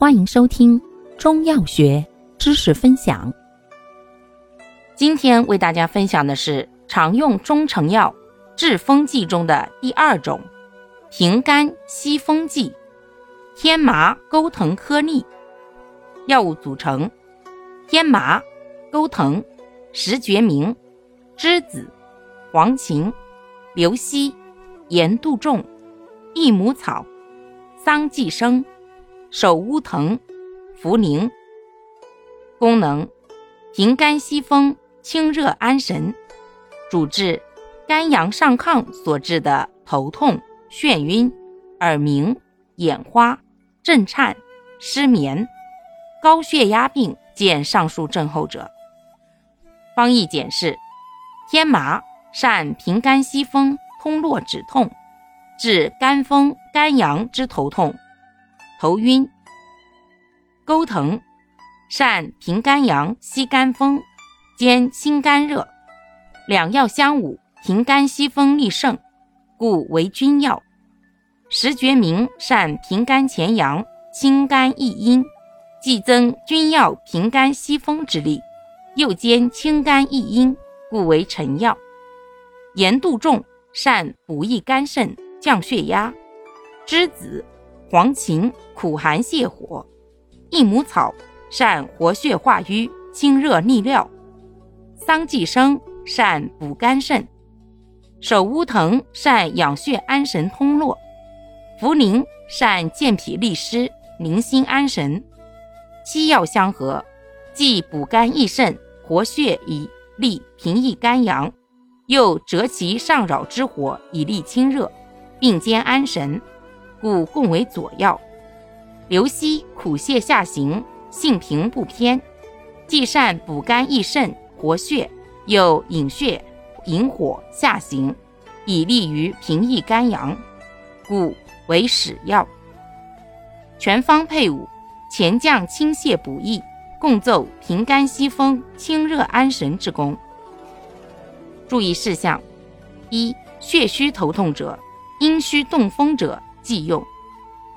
欢迎收听中药学知识分享。今天为大家分享的是常用中成药治风剂中的第二种平肝息风剂——天麻钩藤颗粒。药物组成：天麻、钩藤、石决明、栀子、黄芩、刘希、盐杜仲、益母草、桑寄生、首乌藤、茯苓。功能：平肝息风、清热安神，主治肝阳上亢所致的头痛、眩晕、耳鸣、眼花、震颤、失眠。高血压病见上述症候者。方义简释：天麻善平肝息风、通络止痛，治肝风肝阳之头痛、头晕；钩藤善平肝阳、息肝风，兼心肝热。两药相伍，平肝息风利盛，故为君药。石决明善平肝潜阳、清肝益阴。既增君药平肝息风之力，又兼清肝益阴，故为臣药。盐杜仲善补益肝肾、降血压。栀子、黄芩苦寒泻火。益母草善活血化瘀、清热利尿。桑寄生善补肝肾。首乌藤善养血安神通络。茯苓善健脾利湿、宁心安神。七药相合，既补肝益肾、活血以利平抑肝阳，又折其上扰之火以利清热，并兼安神，故共为佐药。刘希苦泻下行，性平不偏，既善补肝益肾、活血，又引血引火下行，以利于平抑肝阳，故为使药。全方配伍。前降清泻补益，共奏平肝息风、清热安神之功。注意事项：一、血虚头痛者、阴虚动风者忌用；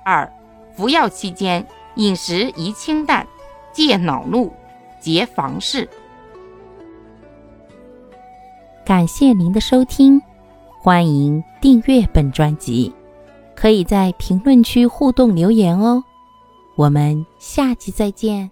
二、服药期间饮食宜清淡，戒恼怒，节房事。感谢您的收听，欢迎订阅本专辑，可以在评论区互动留言哦。我们下期再见。